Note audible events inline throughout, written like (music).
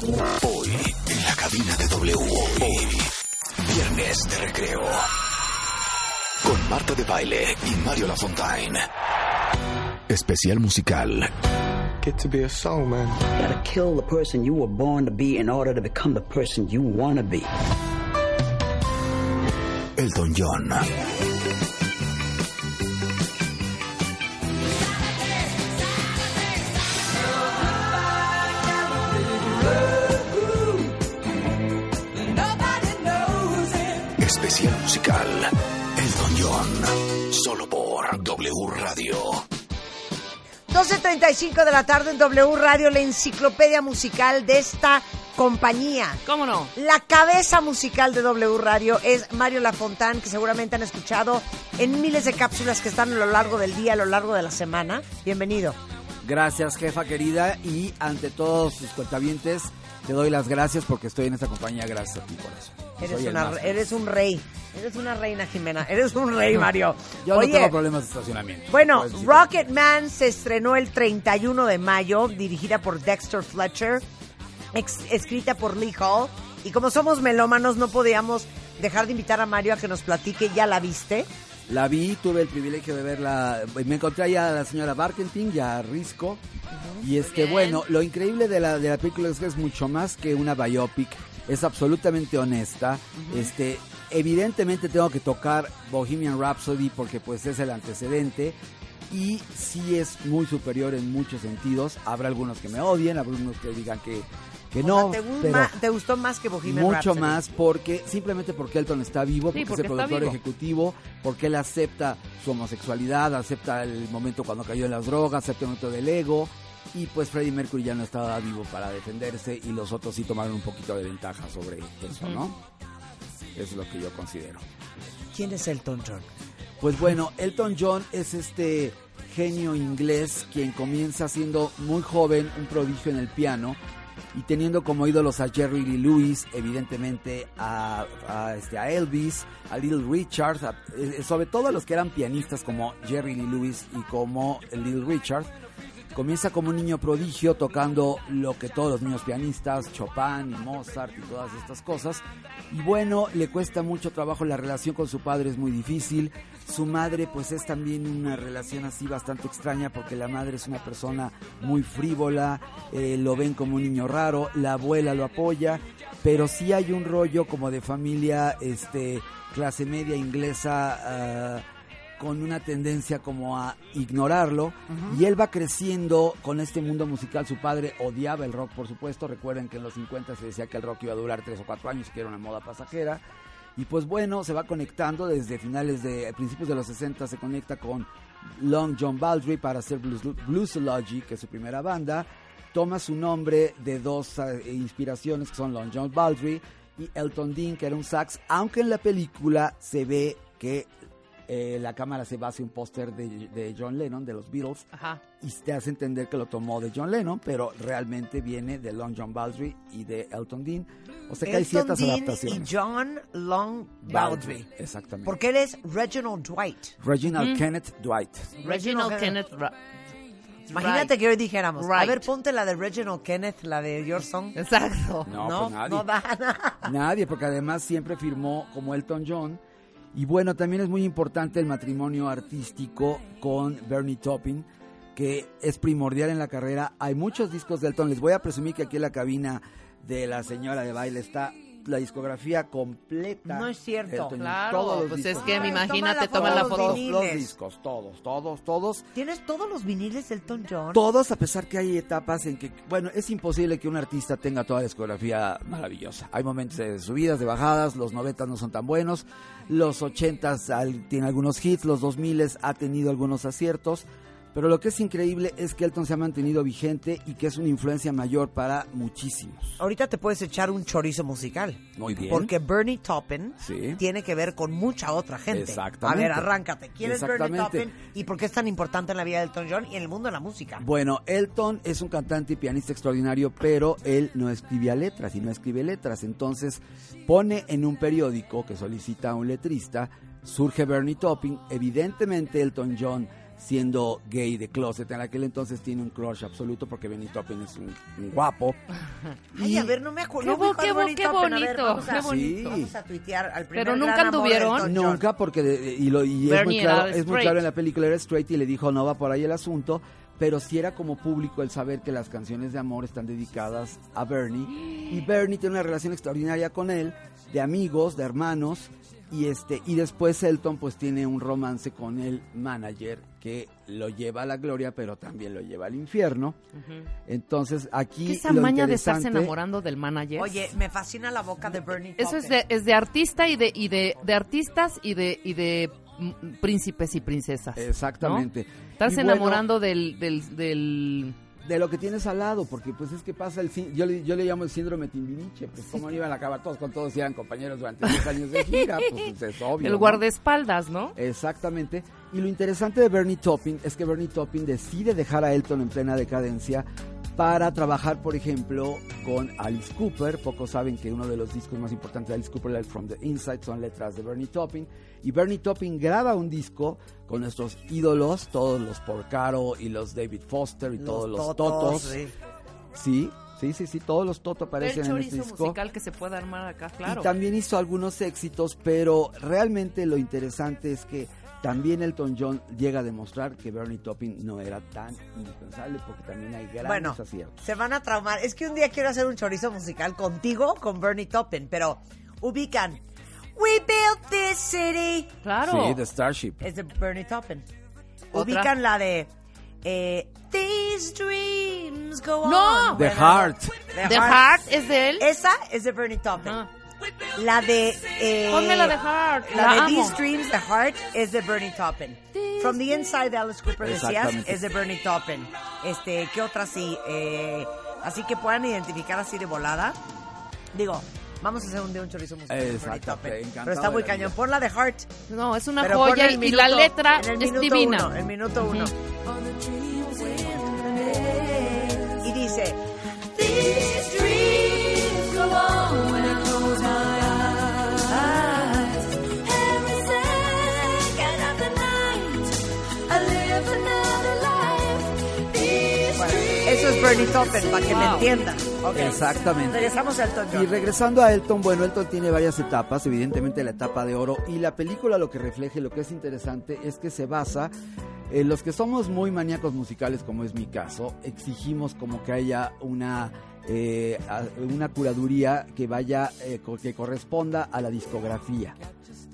Hoy, en la cabina de W. Hoy, viernes de recreo. Con Marta de Baile y Mario Lafontaine. Especial musical. Get to be a soul man. You gotta kill the person you were born to be in order to become the person you want to be. Elton John. Radio. 12.35 de la tarde en W Radio, la enciclopedia musical de esta compañía. ¿Cómo no? La cabeza musical de W Radio es Mario Lafontán, que seguramente han escuchado en miles de cápsulas que están a lo largo del día, a lo largo de la semana. Bienvenido. Gracias, jefa querida, y ante todos sus cuentavientes, te doy las gracias porque estoy en esta compañía. Gracias a ti por eso. Eres, una- eres un rey. Eres una reina, Jimena. Eres un rey, Mario. Yo Oye, no tengo problemas de estacionamiento. Bueno, Puedes decir. Rocket Man se estrenó el 31 de mayo, dirigida por Dexter Fletcher, ex- escrita por Lee Hall. Y como somos melómanos, no podíamos dejar de invitar a Mario a que nos platique. ¿Ya la viste? La vi, tuve el privilegio de verla. Me encontré allá a la señora Barkentin y a Risco. Y este, bueno, lo increíble de la, de la película es que es mucho más que una biopic. Es absolutamente honesta. Este, evidentemente tengo que tocar Bohemian Rhapsody porque pues es el antecedente. Y sí es muy superior en muchos sentidos. Habrá algunos que me odien, habrá algunos que digan que, que O no. sea, ¿te, gu- pero ma- te gustó más que Bohemian mucho Rhapsody? más porque simplemente porque Elton está vivo, Sí, porque, es el productor vivo. ejecutivo, porque él acepta su homosexualidad, acepta el momento cuando cayó en las drogas, acepta el momento del ego y pues Freddie Mercury ya no estaba vivo para defenderse y los otros sí tomaron un poquito de ventaja sobre eso, ¿no? Eso es lo que yo considero. ¿Quién es Elton John? Pues bueno, Elton John es este genio inglés quien comienza siendo muy joven, un prodigio en el piano y teniendo como ídolos a Jerry Lee Lewis, evidentemente a, a, este, a Elvis, a Little Richard, a- eh, sobre todo a los que eran pianistas como Jerry Lee Lewis y como Little Richard. Comienza como un niño prodigio tocando lo que todos los niños pianistas, Chopin y Mozart y todas estas cosas. Y bueno, le cuesta mucho trabajo, la relación con su padre es muy difícil. Su madre pues es también una relación así bastante extraña porque la madre es una persona muy frívola, eh, lo ven como un niño raro, la abuela lo apoya, pero sí hay un rollo como de familia este clase media inglesa ah, con una tendencia como a ignorarlo y él va creciendo con este mundo musical. Su padre odiaba el rock, por supuesto. Recuerden que en los 50 se decía que el rock iba a durar tres o cuatro años, que era una moda pasajera. Y pues bueno, se va conectando desde finales de principios de los 60 se conecta con Long John Baldry para hacer Blues, Bluesology, que es su primera banda. Toma su nombre de dos eh, inspiraciones que son Long John Baldry y Elton Dean, que era un sax, aunque en la película se ve que eh, la cámara se basa en un póster de, de John Lennon, de los Beatles, Ajá. y te hace entender que lo tomó de John Lennon, pero realmente viene de Long John Baldry y de Elton Dean. O sea que hay ciertas Dean adaptaciones. y John Long Baldry. Exactamente. Porque él es Reginald Dwight. Reginald Kenneth Dwight. Reginald Kenneth Imagínate Right. que hoy dijéramos, a ver, ponte la de Reginald Kenneth, la de Your Song. Exacto. No, no, pues nadie. no da. Nadie, porque además siempre firmó como Elton John. Y bueno, también es muy importante el matrimonio artístico con Bernie Taupin, que es primordial en la carrera. Hay muchos discos de Elton. Les voy a presumir que aquí en la cabina de la señora de baile está la discografía completa. No es cierto. Claro, Todos los pues es discos. que Ay, imagínate, toma la foto. Todos los discos, todos, todos, todos. ¿Tienes todos los viniles de Elton John? Todos, a pesar que hay etapas en que, bueno, es imposible que un artista tenga toda la discografía maravillosa. Hay momentos de subidas, de bajadas, los 90 no son tan buenos, los 80 tiene algunos hits, los 2000 ha tenido algunos aciertos, pero lo que es increíble es que Elton se ha mantenido vigente y que es una influencia mayor para muchísimos. Ahorita te puedes echar un chorizo musical. Muy bien. Porque Bernie Taupin Sí. tiene que ver con mucha otra gente. Exactamente. A ver, arráncate. ¿Quién es Bernie. Taupin y por qué es tan importante en la vida de Elton John y en el mundo de la música? Bueno, Elton es un cantante y pianista extraordinario, pero él no escribía letras y no escribe letras. Entonces pone en un periódico que solicita a un letrista, surge Bernie Taupin. Evidentemente Elton John siendo gay de closet. En aquel entonces tiene un crush absoluto porque Bernie Taupin es un, un guapo. (laughs) Ay, Y- a ver, no me Qué acuerdo. qué bo- qué bonito, vamos, a, qué bonito. vamos a tuitear al primer Pero nunca anduvieron. Nunca, porque de- de- y, lo, y es, muy claro, es muy claro en la película, era straight y le dijo no va por ahí el asunto, pero sí era como público el saber que las canciones de amor están dedicadas a Bernie y Bernie tiene una relación extraordinaria con él, de amigos, de hermanos y este y después Elton pues tiene un romance con el manager que lo lleva a la gloria pero también lo lleva al infierno. Entonces aquí ¿Qué esa lo maña de estarse enamorando del manager? Oye, me fascina la boca de Bernie Eso es de, es de artista y de, y de, de artistas y de, y de mm, príncipes y princesas. ¿no? Exactamente. Estarse Y bueno, enamorando del, del, del... de lo que tienes al lado, porque pues es que pasa el sí- yo le, yo le llamo el síndrome Timbiriche, pues como iban a acabar todos con todos y eran compañeros durante 10 años de gira, (laughs) pues es obvio. el ¿no? guardaespaldas, ¿no? Exactamente. Y lo interesante de Bernie Taupin es que Bernie Taupin decide dejar a Elton en plena decadencia para trabajar, por ejemplo, con Alice Cooper. Pocos saben que uno de los discos más importantes de Alice Cooper, el From the Inside, son letras de Bernie Taupin. Y Bernie Taupin graba un disco con nuestros ídolos, todos los Porcaro y los David Foster y todos los Totos. sí. Sí, sí, sí, sí, todos los Totos El aparecen en este disco. musical que se puede armar acá, claro. Y también hizo algunos éxitos, pero realmente lo interesante es que también Elton John llega a demostrar que Bernie Taupin no era tan indispensable porque también hay grandes Bueno, aciertos. se van a traumar. Es que un día quiero hacer un chorizo musical contigo, con Bernie Taupin, pero ubican. We built this city. Claro. Sí, The Starship. Es de Bernie Taupin. Otra. Ubican la de eh, These dreams go No. on. The Bueno, Heart. The The Heart. Heart es de él. Esa es de Bernie Taupin. Ajá. La de... Eh, Ponme la de Heart. La, La de amo. These Dreams, The Heart, es de Bernie Taupin. From the Inside de Alice Cooper, decías, es de Bernie Taupin. Este, ¿qué otra sí? Eh, así que puedan identificar así de volada. Digo, vamos a hacer un día un chorizo musical Exacto, Pero está muy cañón. Pon la de Heart. No, es una pero joya y el la minuto- letra en el es minuto divina. Uno, en minuto uno. Bernie Taupin, para que me entiendan. Exactamente. Regresamos a Elton John. Y regresando a Elton, bueno, Elton tiene varias etapas, evidentemente la etapa de oro, y la película lo que refleja y lo que es interesante es que se basa, en los que somos muy maníacos musicales, como es mi caso, exigimos como que haya una, eh, una curaduría que vaya, eh, que corresponda a la discografía.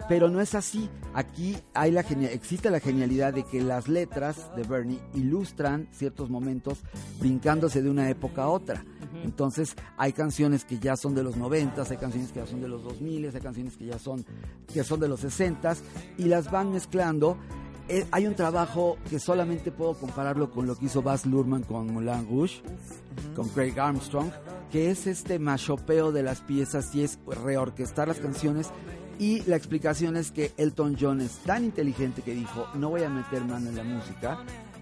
Pero no es así. Aquí hay la existe la genialidad de que las letras de Bernie ilustran ciertos momentos brincándose de una época a otra. Entonces hay canciones que ya son de los 90, hay canciones que ya son de los 2000, hay canciones que ya son que son de los 60 y las van mezclando. Eh, hay un trabajo que solamente puedo compararlo con lo que hizo Baz Luhrmann con Moulin Rouge, con Craig Armstrong, que es este machopeo de las piezas y es reorquestar las canciones. Y la explicación es que Elton John es tan inteligente que dijo, no voy a meter mano en la música,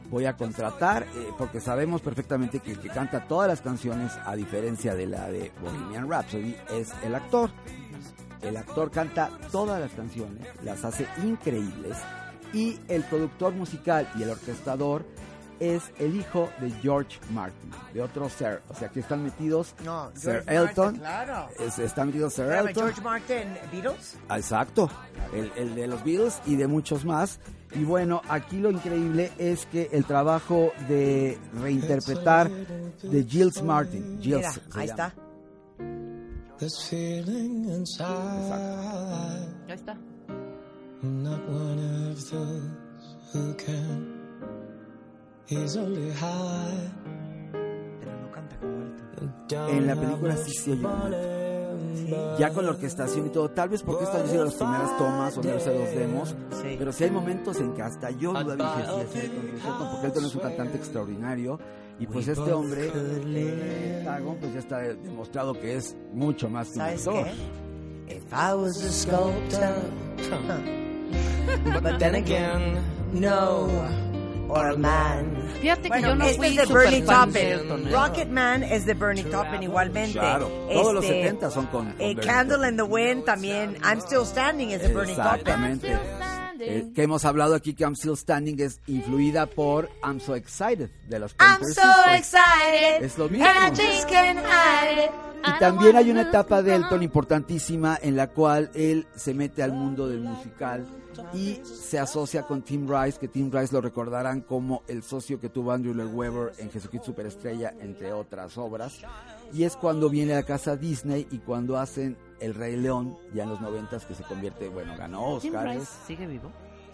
voy a contratar, eh, porque sabemos perfectamente que el que canta todas las canciones, a diferencia de la de Bohemian Rhapsody, es el actor. El actor canta todas las canciones, las hace increíbles, y el productor musical y el orquestador es el hijo de George Martin, de otro Sir. O sea que están metidos No, Sir Elton. Martin, claro. es- está metido Sir Elton. George Martin, Beatles. Exacto, el, el de los Beatles y de muchos más. Y bueno, aquí lo increíble es que el trabajo de reinterpretar de Gilles Martin, Gilles Mira, ahí llama. está. This feeling inside. Ahí está. I'm not one of those who can easily hide. Pero no canta como Elton. Don't En la película sí se oye money, Ya con la orquestación y todo, tal vez porque esto han sido las primeras tomas o no sé los demos, Sí. pero sí hay momentos en que hasta yo lo dije, sí, sí porque Elton es un cantante extraordinario y pues este hombre, eh, Tagon, pues ya está demostrado que es mucho más que un ¿Sabes actor. qué? If I was a sculptor, But then again, no. or a man. Fíjate que Bueno, yo no este fui es de super Bernie Taupin. Rocket Man es de Bernie Taupin igualmente. Claro, todos los Este, 70 son con, con eh, Candle in the Wind también. I'm Still Standing es de Bernie Taupin. Exactamente. eh, que hemos hablado aquí que I'm Still Standing es influida por I'm So Excited de los I'm so Sisters. excited. Es lo mismo. And I just can't hide it. Y también hay una etapa de Elton importantísima en la cual él se mete al mundo del musical y se asocia con Tim Rice, que Tim Rice lo recordarán como el socio que tuvo Andrew Lloyd Webber en Jesucristo Superestrella, entre otras obras. Y es cuando viene a la casa Disney y cuando hacen El Rey León, ya en los noventas, que se convierte, bueno, ganó Tim Oscars. Rice sigue vivo,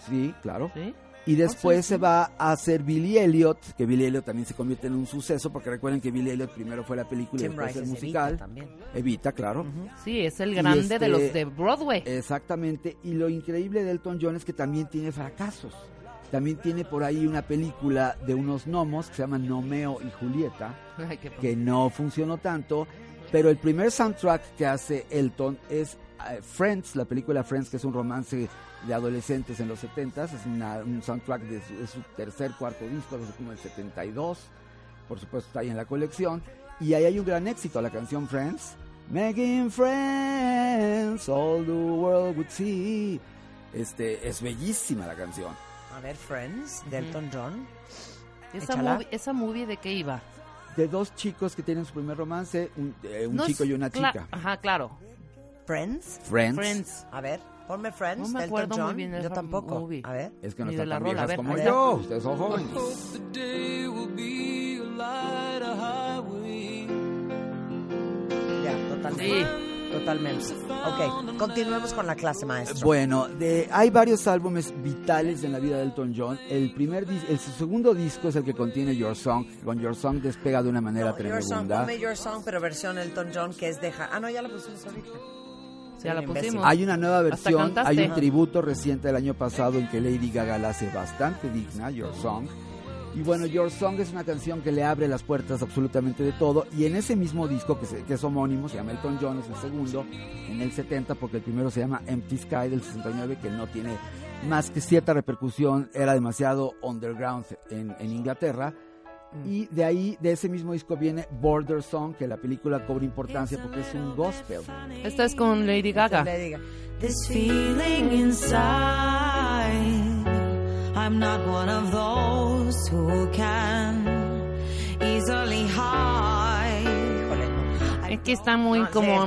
Sí, claro. ¿sí? Y después se va a hacer Billy Elliot, que Billy Elliot también se convierte en un suceso, porque recuerden que Billy Elliot primero fue la película y después Rice el musical. Evita también. Evita, claro. Sí, es el grande este- de los de Broadway. Exactamente. Y lo increíble de Elton John es que también tiene fracasos. También tiene por ahí una película de unos gnomos que se llama Nomeo y Julieta, Ay, que no funcionó tanto. Pero el primer soundtrack que hace Elton es Friends, la película Friends, que es un romance de adolescentes en los 70 es una- un soundtrack de su, es su tercer, cuarto disco, desde como el 72. Por supuesto, está ahí en la colección. Y ahí hay un gran éxito, la canción Friends. Making friends, all the world would see. Este, es bellísima la canción. A ver, Friends, de Elton John. Esa movie, ¿Esa movie de qué iba? De dos chicos que tienen su primer romance, un, eh, un No chico es- y una chica. Ajá, claro. Friends. Friends. Friends. A ver, ponme Friends No me acuerdo muy John. bien de Yo tampoco. movie. A ver. Es que no están tan rola, viejas como yo. Ustedes son jóvenes. The day will be a lighter highway. Ya, totalmente. Sí. Totalmente. Ok, continuemos con la clase, maestro. Bueno, de, hay varios álbumes vitales en la vida de Elton John. El primer dis- el segundo disco es el que contiene Your Song. Con Your Song despega de una manera No, Your Song, tremenda. ponme Your Song, pero versión Elton John, que es de... Ja- Ah, no, ya la pusimos ahorita. Ya la un imbécil. pusimos. Hay una nueva versión, hay un tributo reciente del año pasado en que Lady Gaga la hace bastante digna, Your Song. Y bueno, Your Song es una canción que le abre las puertas absolutamente de todo. Y en ese mismo disco, que, se- que es homónimo, se llama Elton John, es el segundo, en el 70, porque el primero se llama Empty Sky del 69, que no tiene más que cierta repercusión, era demasiado underground en, en Inglaterra. Y de ahí, de ese mismo disco viene Border Song, que la película cobra importancia porque es un gospel. Esta es con Lady Gaga. This feeling inside. I'm not one of those who can easily hide. Es que está muy No, como...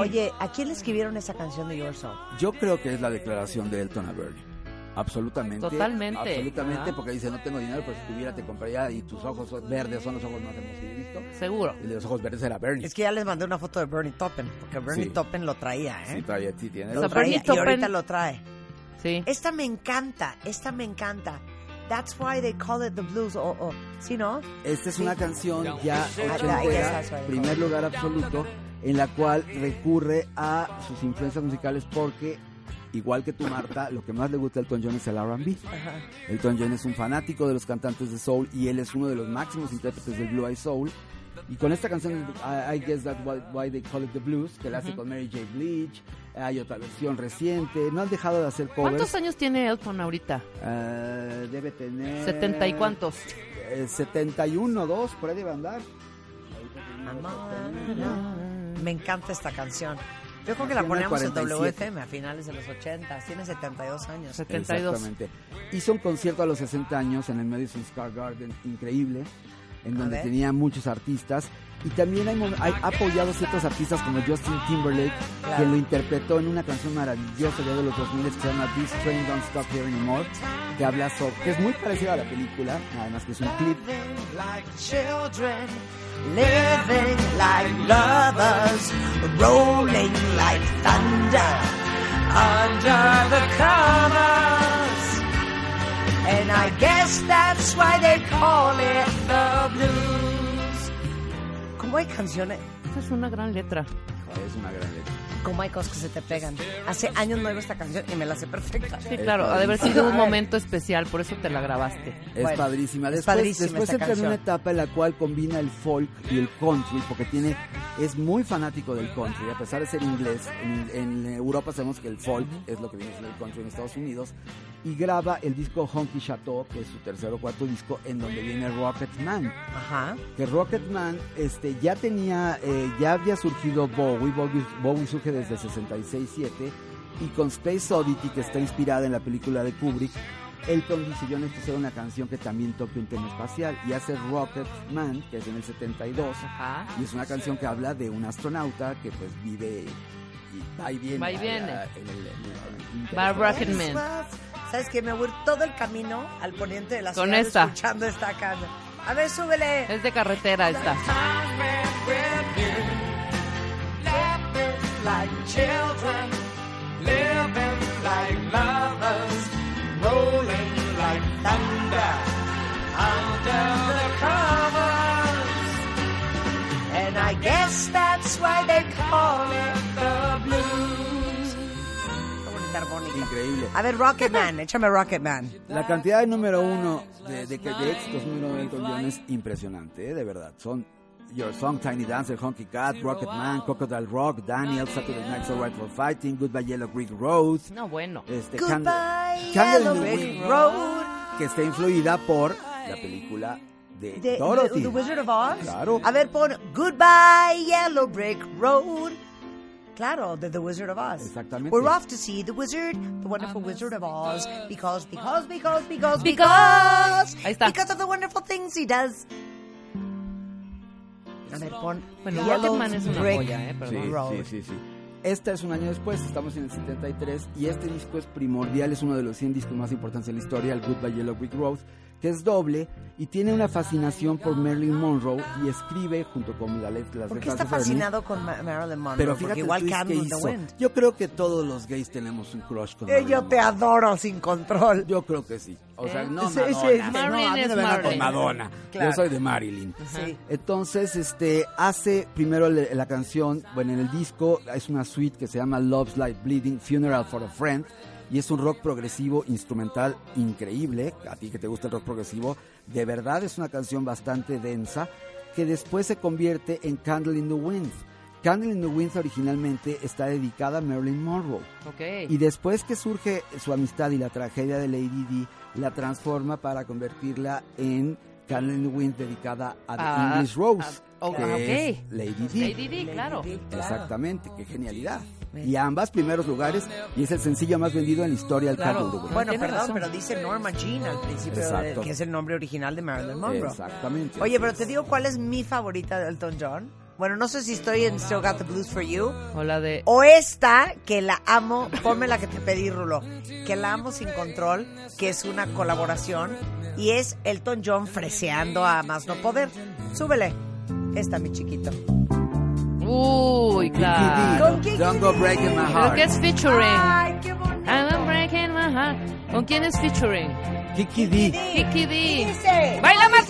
Oye, ¿a quién le escribieron esa canción de Your Song? Yo creo que es la declaración de Elton a Bernie. Absolutamente. Totalmente. Absolutamente, porque dice, no tengo dinero, pero si tuviera te compraría y tus ojos son verdes son los ojos más hermosos que he visto. Seguro. De los ojos verdes era Bernie. Es que ya les mandé una foto de Bernie Toppen, porque Bernie Sí. Toppen lo traía, ¿eh? Sí, todavía sí tiene. O Lo sea, traía, Bernie y ahorita lo trae. Sí. Esta me encanta, esta me encanta. That's why they call it the blues. O, o, ¿Sí, no? Esta es una canción ya ochentera, primer lugar absoluto, en la cual recurre a sus influencias musicales porque, igual que tú, Marta, lo que más le gusta a Elton John es el R&B. Elton John es un fanático de los cantantes de soul y él es uno de los máximos intérpretes del Blue Eye Soul. Y con esta canción, I, I Guess That's why, why They Call It The Blues, que la hace con Mary J. Blige, hay otra versión reciente, no han dejado de hacer covers. ¿Cuántos años tiene Elton ahorita? Eh, debe tener... ¿Setenta y cuántos? Eh, 71, 2, por ahí debe andar. Me encanta esta canción. Yo creo que la Nació en el poníamos en 47. WFM a finales de los 80. Tiene 72 años. 72. Exactamente. Hizo un concierto a los 60 años en el Madison Square Garden, increíble, en donde tenía muchos artistas. Y también hay, hay- ha apoyado ciertos artistas como Justin Timberlake, Claro. que lo interpretó en una canción maravillosa de los 2000 que se llama This Train Don't Stop Here Anymore, que habla sobre, que es muy parecida a la película, nada más que es un clip. like children, living like lovers, rolling like thunder under the covers. And I guess that's why they call it the blues. ¿Cómo hay canciones? Esta es una gran letra. Es una gran letra. ¿Cómo hay cosas que se te pegan? Hace años no oigo esta canción y me la sé perfecta. Sí, claro, ha de haber sido un momento especial, por eso te la grabaste. Es Bueno, padrísima. es Después, padrísima después entra en una etapa en la cual combina el folk y el country, porque tiene es muy fanático del country, a pesar de ser inglés. En, en Europa sabemos que el folk es lo que viene siendo el country en Estados Unidos. Y graba el disco Honky Chateau, que es su tercer o cuarto disco, en donde viene Rocket Man. Ajá. Que Rocket Man este, ya tenía, eh, ya había surgido Bowie, Bowie, Bowie surge desde el 66-7 Y con Space Oddity, que está inspirada en la película de Kubrick, Elton dice, yo necesito hacer una canción que también toque un tema espacial. Y hace Rocket Man, que es en el 72. Ajá. Y es una canción que habla de un astronauta que pues vive y va y viene. Va y viene. Va Rocket Man. ¿Sabes qué? Me voy todo el camino al poniente de la Con ciudad esta. escuchando esta canción. A ver, súbele. Es de carretera esta. Like children, living like lovers, rolling like thunder under the covers. And I guess that's why they call it the blues. Qué bonita armónica. Increíble. A ver, Rocket Man, échame Rocket Man. La cantidad de número uno de, de, de éxitos número uno es impresionante, ¿eh? de verdad. Son Your Song, Tiny Dancer, Honky Cat, Rocket Man, Crocodile Rock, Daniel, Saturday Night's Alright for Fighting, Goodbye Yellow Brick Road, No, bueno. este, Goodbye, Candle- Candle Yellow Brick Road. que está influida por la película de, De, Dorothy. de- The Wizard of Oz. Claro. A ver, pon Goodbye Yellow Brick Road. Claro, The Wizard of Oz. Exactamente. We're off to see the wizard, the wonderful Wizard of Oz, because, because, because, because, Because. because, Ahí está. because of the wonderful things he does. A ver, pon Bueno, Yellow Rocketman es una joya, ¿eh? Sí, Perdón. Road. sí, sí, sí. Este es un año después, estamos en el 73 y este disco es primordial, es uno de los 100 discos más importantes de la historia, el Goodbye Yellow Brick Road, que es doble y tiene una fascinación por Marilyn Monroe y escribe junto con la let- las ¿Por qué está fascinado con Ma- Marilyn Monroe? Pero fíjate igual que the hizo. Wind. Yo creo que todos los gays tenemos un crush con Eh, Marilyn yo te adoro sin control. Yo creo que sí. O sea, ¿Eh? no Sí, Madonna. sí. no, Marilyn a mí es no me con. Madonna. Claro. Yo soy de Marilyn. Sí. Entonces, este, hace primero le- la canción, bueno, en el disco es una suite que se llama Love's Like Bleeding, Funeral for a Friend, y es un rock progresivo instrumental increíble, a ti que te gusta el rock progresivo, de verdad es una canción bastante densa, que después se convierte en Candle in the Wind. Candle in the Wind originalmente está dedicada a Marilyn Monroe. Ok. Y después que surge su amistad y la tragedia de Lady Di, la transforma para convertirla en Candle in the Wind dedicada a The Ah, English Rose, ah, que ok. es Lady Di. Lady Di, claro. Exactamente, qué genialidad. Y ambas primeros lugares, y es el sencillo más vendido en la historia del Claro. Wind. Bueno, perdón, razón. pero dice Norma Jean al principio, de- Exacto. que es el nombre original de Marilyn Monroe. Exactamente. Oye, pero te digo cuál es mi favorita de Elton John. Bueno, no sé si estoy en Still Got the Blues for You. O la de. O esta, que la amo, ponme la que te pedí, Rulo, que la amo sin control, que es una colaboración, y es Elton John freseando a más no poder. Súbele. Esta, mi chiquito. Uy, Kiki claro. Con Kiki Don't Go. Breaking My Creo Heart. que es featuring. Ay, qué bonito. I'm breaking my heart. ¿Con quién es featuring? Kiki D. Kiki D. dice, ¡Baila, Marta,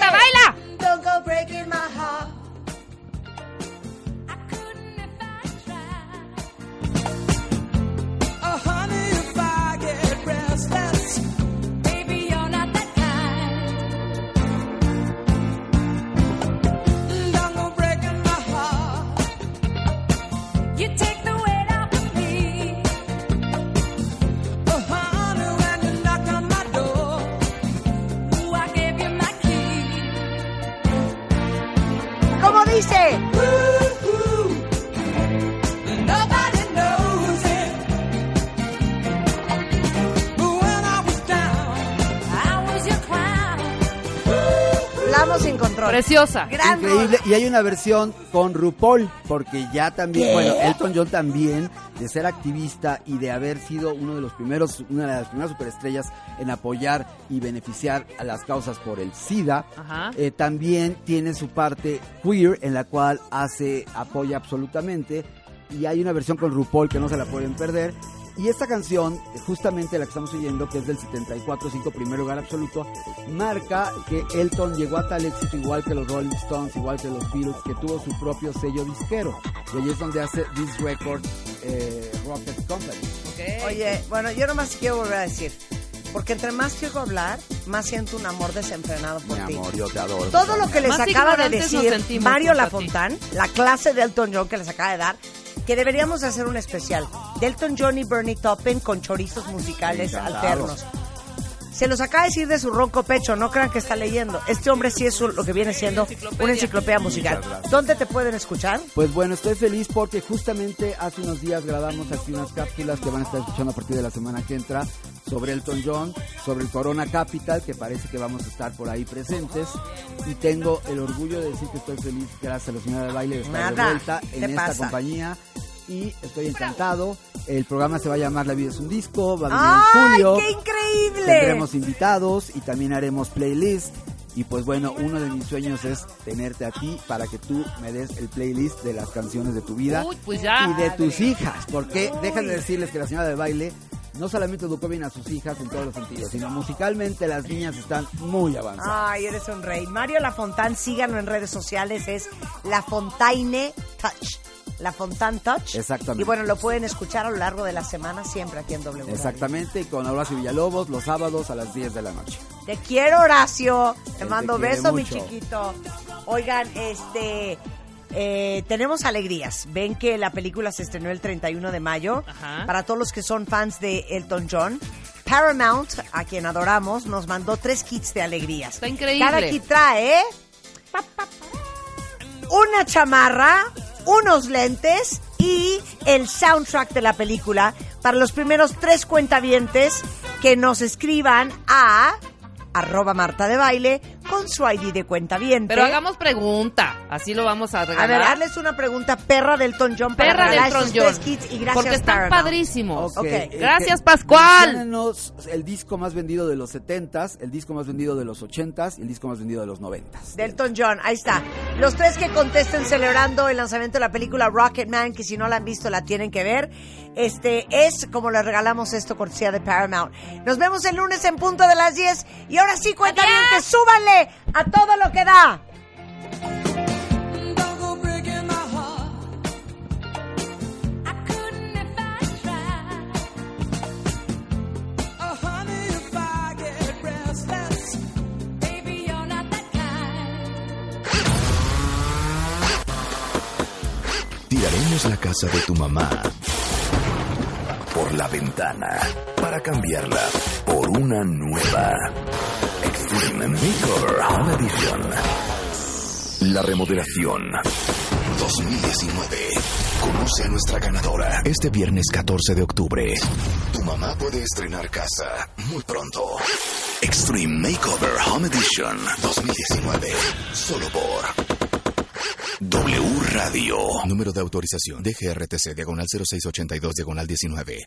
Preciosa. Gran Increíble. Y hay una versión con RuPaul, porque ya también, ¿Qué? bueno, Elton John también, de ser activista y de haber sido uno de los primeros, una de las primeras superestrellas en apoyar y beneficiar a las causas por el SIDA, eh, también tiene su parte queer en la cual hace, apoya absolutamente. Y hay una versión con RuPaul que no se la pueden perder. Y esta canción, justamente la que estamos oyendo, que es del 74, 5 primer lugar absoluto, marca que Elton llegó a tal éxito igual que los Rolling Stones, igual que los Beatles, que tuvo su propio sello disquero. Y ahí es donde hace This Record eh, Rocket Company. Ok. Oye, bueno, yo nomás quiero volver a decir, porque entre más te oigo hablar, más siento un amor desenfrenado por Mi ti. amor, yo te adoro. Todo lo que les Más acaba de decir Mario Lafontán, la clase de Elton John que les acaba de dar, que deberíamos hacer un especial de Elton John y Bernie Taupin con chorizos musicales alternos. Se los acaba de decir de su ronco pecho, no crean que está leyendo. Este hombre sí es lo que viene siendo una enciclopedia musical. ¿Dónde te pueden escuchar? Pues bueno, estoy feliz porque justamente hace unos días grabamos aquí unas cápsulas que van a estar escuchando a partir de la semana que entra sobre Elton John, sobre el Corona Capital, que parece que vamos a estar por ahí presentes. Y tengo el orgullo de decir que estoy feliz, gracias a la señora de baile, de estar de vuelta ¿qué en esta pasa? compañía. Y estoy encantado. El programa se va a llamar La vida es un disco, va a ¡Ay, venir en julio. qué increíble! Tendremos invitados y también haremos playlist. Y pues bueno, uno de mis sueños es tenerte a ti para que tú me des el playlist de las canciones de tu vida Uy, pues ya. y de tus hijas. Porque déjenme decirles que la señora de baile no solamente educó bien a sus hijas en todos los sentidos, sino musicalmente las niñas están muy avanzadas. Ay, eres un rey. Mario Lafontán, síganlo en redes sociales, es La Fontaine Touch. La Fontaine Touch. Exactamente. Y bueno, lo pueden escuchar a lo largo de la semana siempre aquí en W. Exactamente, y con Horacio Villalobos los sábados a las 10 de la noche. Te quiero, Horacio. Te Él mando te quiere beso, mi chiquito. Oigan, este. eh, tenemos alegrías. Ven que la película se estrenó el 31 de mayo. Ajá. Para todos los que son fans de Elton John. Paramount, a quien adoramos, nos mandó tres kits de alegrías. Está increíble. Cada kit trae una chamarra, unos lentes y el soundtrack de la película para los primeros tres cuentavientes que nos escriban a arroba Marta de Baile con su ID de cuentaviente. Pero hagamos pregunta. Así lo vamos a a regalar. ver, hazles una pregunta perra del Elton John para Perra del esos John. tres kits y gracias Porque están Paramount. padrísimos. Ok, eh, gracias, que- Pascual. el disco más vendido de los 70s, el disco más vendido de los 80s y el disco más vendido de los 90s. De Elton John, ahí está. Los tres que contesten celebrando el lanzamiento de la película Rocketman, que si no la han visto la tienen que ver. Este es como le regalamos esto cortesía de Paramount. Nos vemos el lunes en punto de las 10. Y ahora sí, cuéntame, que súbanle a todo lo que da. Tiraremos la casa de tu mamá por la ventana para cambiarla por una nueva Makeover Home Edition. La remodelación 2019. Conoce a nuestra ganadora este viernes 14 de octubre. Tu mamá puede estrenar casa muy pronto. Extreme Makeover Home Edition 2019. Solo por W Radio. Número de autorización DGRTC diagonal 0682 diagonal 19.